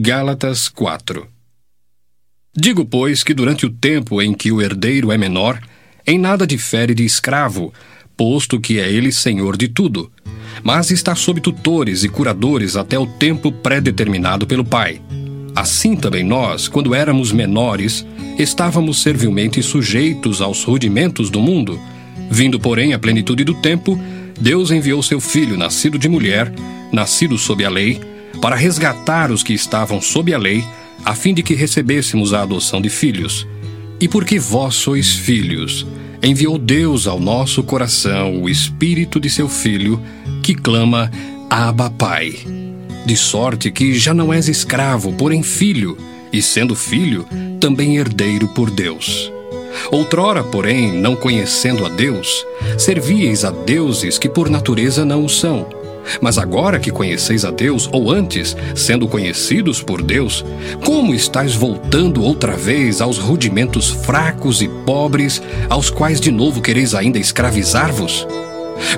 Gálatas 4 Digo, pois, que durante o tempo em que o herdeiro é menor, em nada difere de escravo, posto que é ele senhor de tudo, mas está sob tutores e curadores até o tempo pré-determinado pelo pai. Assim também nós, quando éramos menores, estávamos servilmente sujeitos aos rudimentos do mundo. Vindo, porém, à plenitude do tempo, Deus enviou seu filho, nascido de mulher, nascido sob a lei, para resgatar os que estavam sob a lei, a fim de que recebêssemos a adoção de filhos. E porque vós sois filhos, enviou Deus ao nosso coração o Espírito de seu Filho, que clama: Abba, Pai. De sorte que já não és escravo, porém filho, e sendo filho, também herdeiro por Deus. Outrora, porém, não conhecendo a Deus, servíeis a deuses que por natureza não o são. Mas agora que conheceis a Deus, ou antes, sendo conhecidos por Deus, como estáis voltando outra vez aos rudimentos fracos e pobres, aos quais de novo quereis ainda escravizar-vos?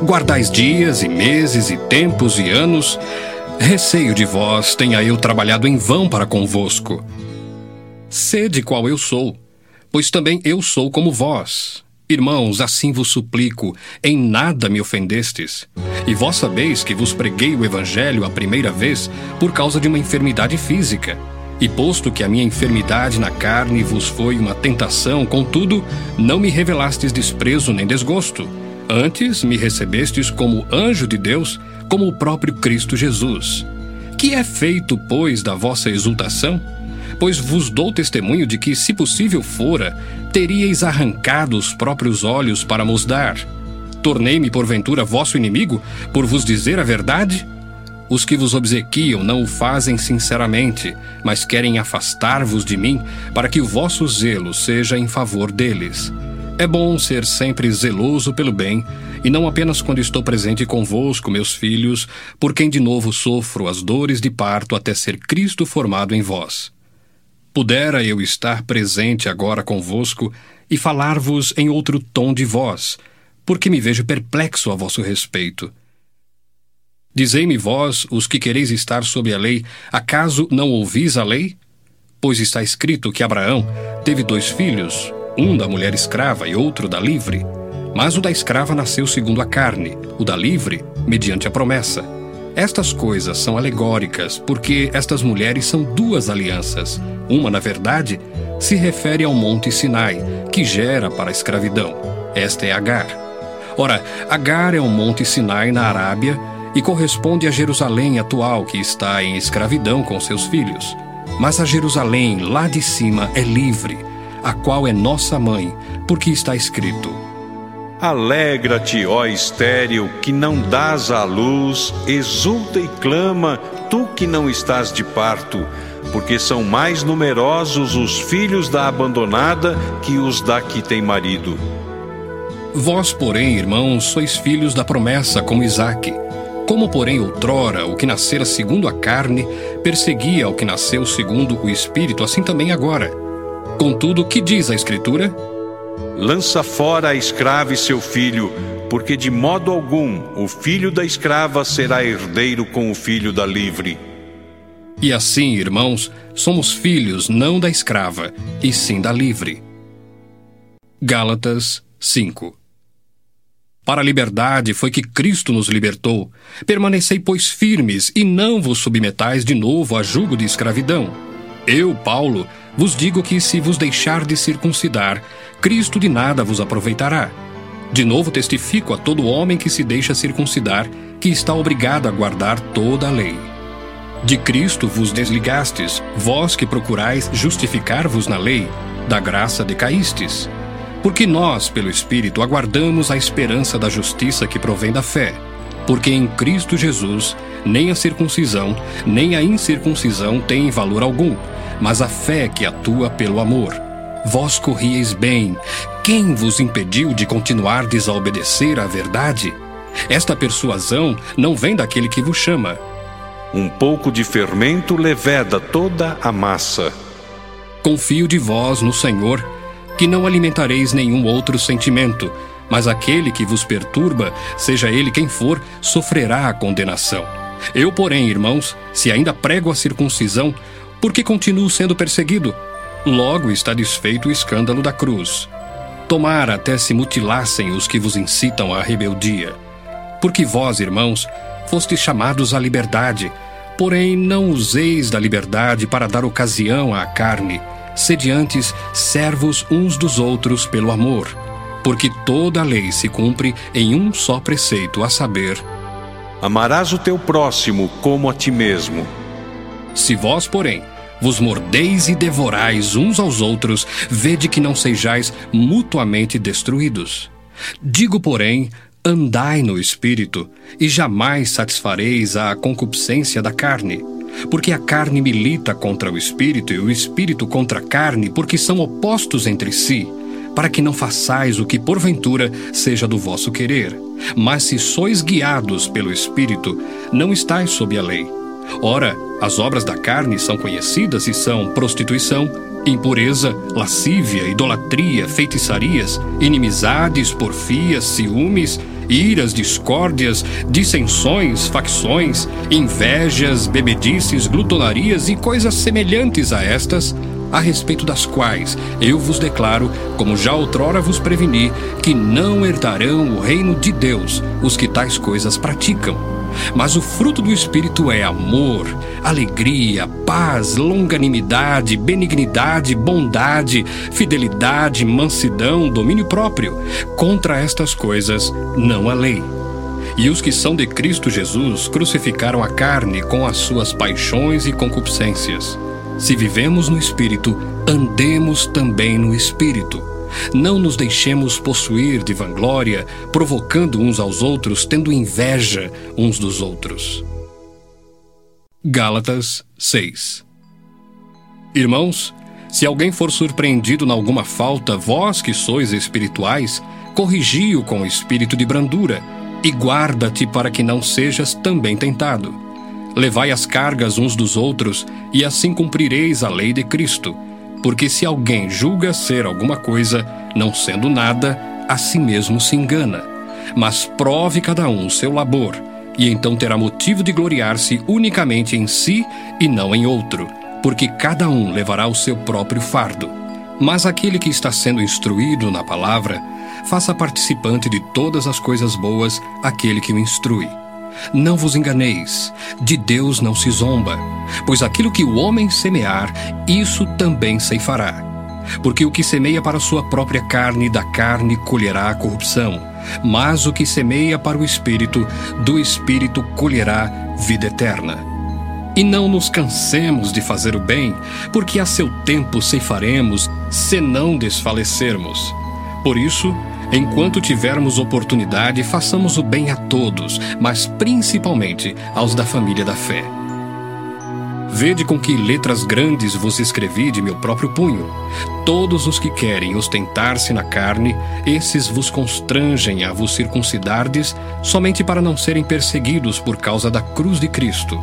Guardais dias e meses e tempos e anos, receio de vós tenha eu trabalhado em vão para convosco. Sede qual eu sou, pois também eu sou como vós. Irmãos, assim vos suplico, em nada me ofendestes. E vós sabeis que vos preguei o Evangelho a primeira vez por causa de uma enfermidade física. E posto que a minha enfermidade na carne vos foi uma tentação, contudo, não me revelastes desprezo nem desgosto. Antes me recebestes como anjo de Deus, como o próprio Cristo Jesus. Que é feito, pois, da vossa exultação? pois vos dou testemunho de que, se possível fora, teríeis arrancado os próprios olhos para mos dar. Tornei-me, porventura, vosso inimigo, por vos dizer a verdade? Os que vos obsequiam não o fazem sinceramente, mas querem afastar-vos de mim, para que o vosso zelo seja em favor deles. É bom ser sempre zeloso pelo bem, e não apenas quando estou presente convosco, meus filhos, por quem de novo sofro as dores de parto até ser Cristo formado em vós. Pudera eu estar presente agora convosco e falar-vos em outro tom de voz, porque me vejo perplexo a vosso respeito. Dizei-me vós, os que quereis estar sob a lei, acaso não ouvis a lei? Pois está escrito que Abraão teve dois filhos, um da mulher escrava e outro da livre. Mas o da escrava nasceu segundo a carne, o da livre, mediante a promessa. Estas coisas são alegóricas, porque estas mulheres são duas alianças. Uma, na verdade, se refere ao Monte Sinai, que gera para a escravidão. Esta é Agar. Ora, Agar é o Monte Sinai na Arábia e corresponde a Jerusalém atual, que está em escravidão com seus filhos. Mas a Jerusalém, lá de cima, é livre, a qual é nossa mãe, porque está escrito: Alegra-te, ó estéril, que não dás à luz, exulta e clama, tu que não estás de parto, porque são mais numerosos os filhos da abandonada que os da que tem marido. Vós, porém, irmãos, sois filhos da promessa, como Isaque. Como, porém, outrora o que nascera segundo a carne perseguia o que nasceu segundo o espírito, assim também agora. Contudo, que diz a Escritura? Lança fora a escrava e seu filho, porque de modo algum o filho da escrava será herdeiro com o filho da livre. E assim, irmãos, somos filhos não da escrava, e sim da livre. Gálatas 5 Para a liberdade foi que Cristo nos libertou. Permanecei, pois, firmes, e não vos submetais de novo a jugo de escravidão. Eu, Paulo, vos digo que se vos deixar de circuncidar, Cristo de nada vos aproveitará. De novo testifico a todo homem que se deixa circuncidar que está obrigado a guardar toda a lei. De Cristo vos desligastes, vós que procurais justificar-vos na lei, da graça decaístes. Porque nós, pelo Espírito, aguardamos a esperança da justiça que provém da fé. Porque em Cristo Jesus nem a circuncisão, nem a incircuncisão têm valor algum, mas a fé que atua pelo amor. Vós corrieis bem. Quem vos impediu de continuar a obedecer à verdade? Esta persuasão não vem daquele que vos chama. Um pouco de fermento leveda toda a massa. Confio de vós no Senhor, que não alimentareis nenhum outro sentimento, mas aquele que vos perturba, seja ele quem for, sofrerá a condenação. Eu, porém, irmãos, se ainda prego a circuncisão, por que continuo sendo perseguido? Logo está desfeito o escândalo da cruz. Tomara até se mutilassem os que vos incitam à rebeldia. Porque vós, irmãos, fostes chamados à liberdade, porém não useis da liberdade para dar ocasião à carne, sede antes servos uns dos outros pelo amor. Porque toda a lei se cumpre em um só preceito, a saber: Amarás o teu próximo como a ti mesmo. Se vós, porém, vos mordeis e devorais uns aos outros, vede que não sejais mutuamente destruídos. Digo, porém, andai no espírito, e jamais satisfareis a concupiscência da carne. Porque a carne milita contra o espírito e o espírito contra a carne, porque são opostos entre si, para que não façais o que porventura seja do vosso querer. Mas se sois guiados pelo espírito, não estáis sob a lei. Ora, as obras da carne são conhecidas e são prostituição, impureza, lascívia, idolatria, feitiçarias, inimizades, porfias, ciúmes, iras, discórdias, dissensões, facções, invejas, bebedices, glutonarias e coisas semelhantes a estas, a respeito das quais eu vos declaro, como já outrora vos preveni, que não herdarão o reino de Deus os que tais coisas praticam. Mas o fruto do Espírito é amor, alegria, paz, longanimidade, benignidade, bondade, fidelidade, mansidão, domínio próprio. Contra estas coisas não há lei. E os que são de Cristo Jesus crucificaram a carne com as suas paixões e concupiscências. Se vivemos no Espírito, andemos também no Espírito. Não nos deixemos possuir de vanglória, provocando uns aos outros, tendo inveja uns dos outros. Gálatas 6 Irmãos, se alguém for surpreendido em alguma falta, vós que sois espirituais, corrigi-o com espírito de brandura, e guarda-te para que não sejas também tentado. Levai as cargas uns dos outros, e assim cumprireis a lei de Cristo. Porque se alguém julga ser alguma coisa, não sendo nada, a si mesmo se engana. Mas prove cada um seu labor, e então terá motivo de gloriar-se unicamente em si e não em outro, porque cada um levará o seu próprio fardo. Mas aquele que está sendo instruído na palavra, faça participante de todas as coisas boas aquele que o instrui. Não vos enganeis, de Deus não se zomba, pois aquilo que o homem semear, isso também ceifará. Porque o que semeia para sua própria carne, da carne colherá a corrupção, mas o que semeia para o espírito, do espírito colherá vida eterna. E não nos cansemos de fazer o bem, porque a seu tempo ceifaremos, se não desfalecermos. Por isso, Enquanto tivermos oportunidade, façamos o bem a todos, mas principalmente aos da família da fé. Vede com que letras grandes vos escrevi de meu próprio punho. Todos os que querem ostentar-se na carne, esses vos constrangem a vos circuncidardes, somente para não serem perseguidos por causa da cruz de Cristo.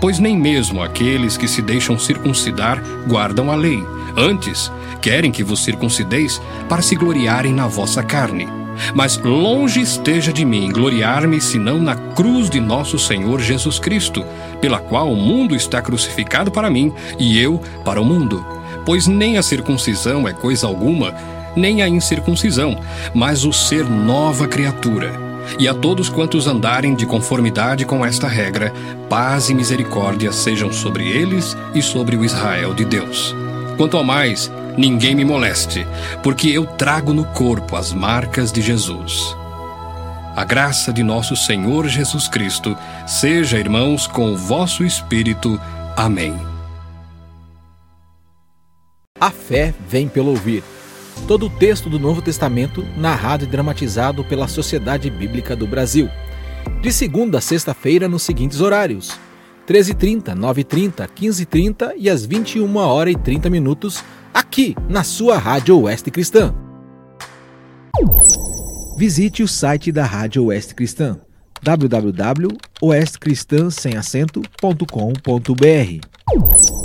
Pois nem mesmo aqueles que se deixam circuncidar guardam a lei. Antes, querem que vos circuncideis para se gloriarem na vossa carne. Mas longe esteja de mim gloriar-me senão na cruz de nosso Senhor Jesus Cristo, pela qual o mundo está crucificado para mim e eu para o mundo. Pois nem a circuncisão é coisa alguma, nem a incircuncisão, mas o ser nova criatura. E a todos quantos andarem de conformidade com esta regra, paz e misericórdia sejam sobre eles e sobre o Israel de Deus. Quanto ao mais, ninguém me moleste, porque eu trago no corpo as marcas de Jesus. A graça de nosso Senhor Jesus Cristo seja, irmãos, com o vosso espírito. Amém. A fé vem pelo ouvir. Todo o texto do Novo Testamento narrado e dramatizado pela Sociedade Bíblica do Brasil. De segunda a sexta-feira nos seguintes horários: 13h30, 9h30, 15h30 e às 21 horas e 30 minutos, aqui na sua Rádio Oeste Cristã. Visite o site da Rádio Oeste Cristã www.oestcristãsemacento.com.br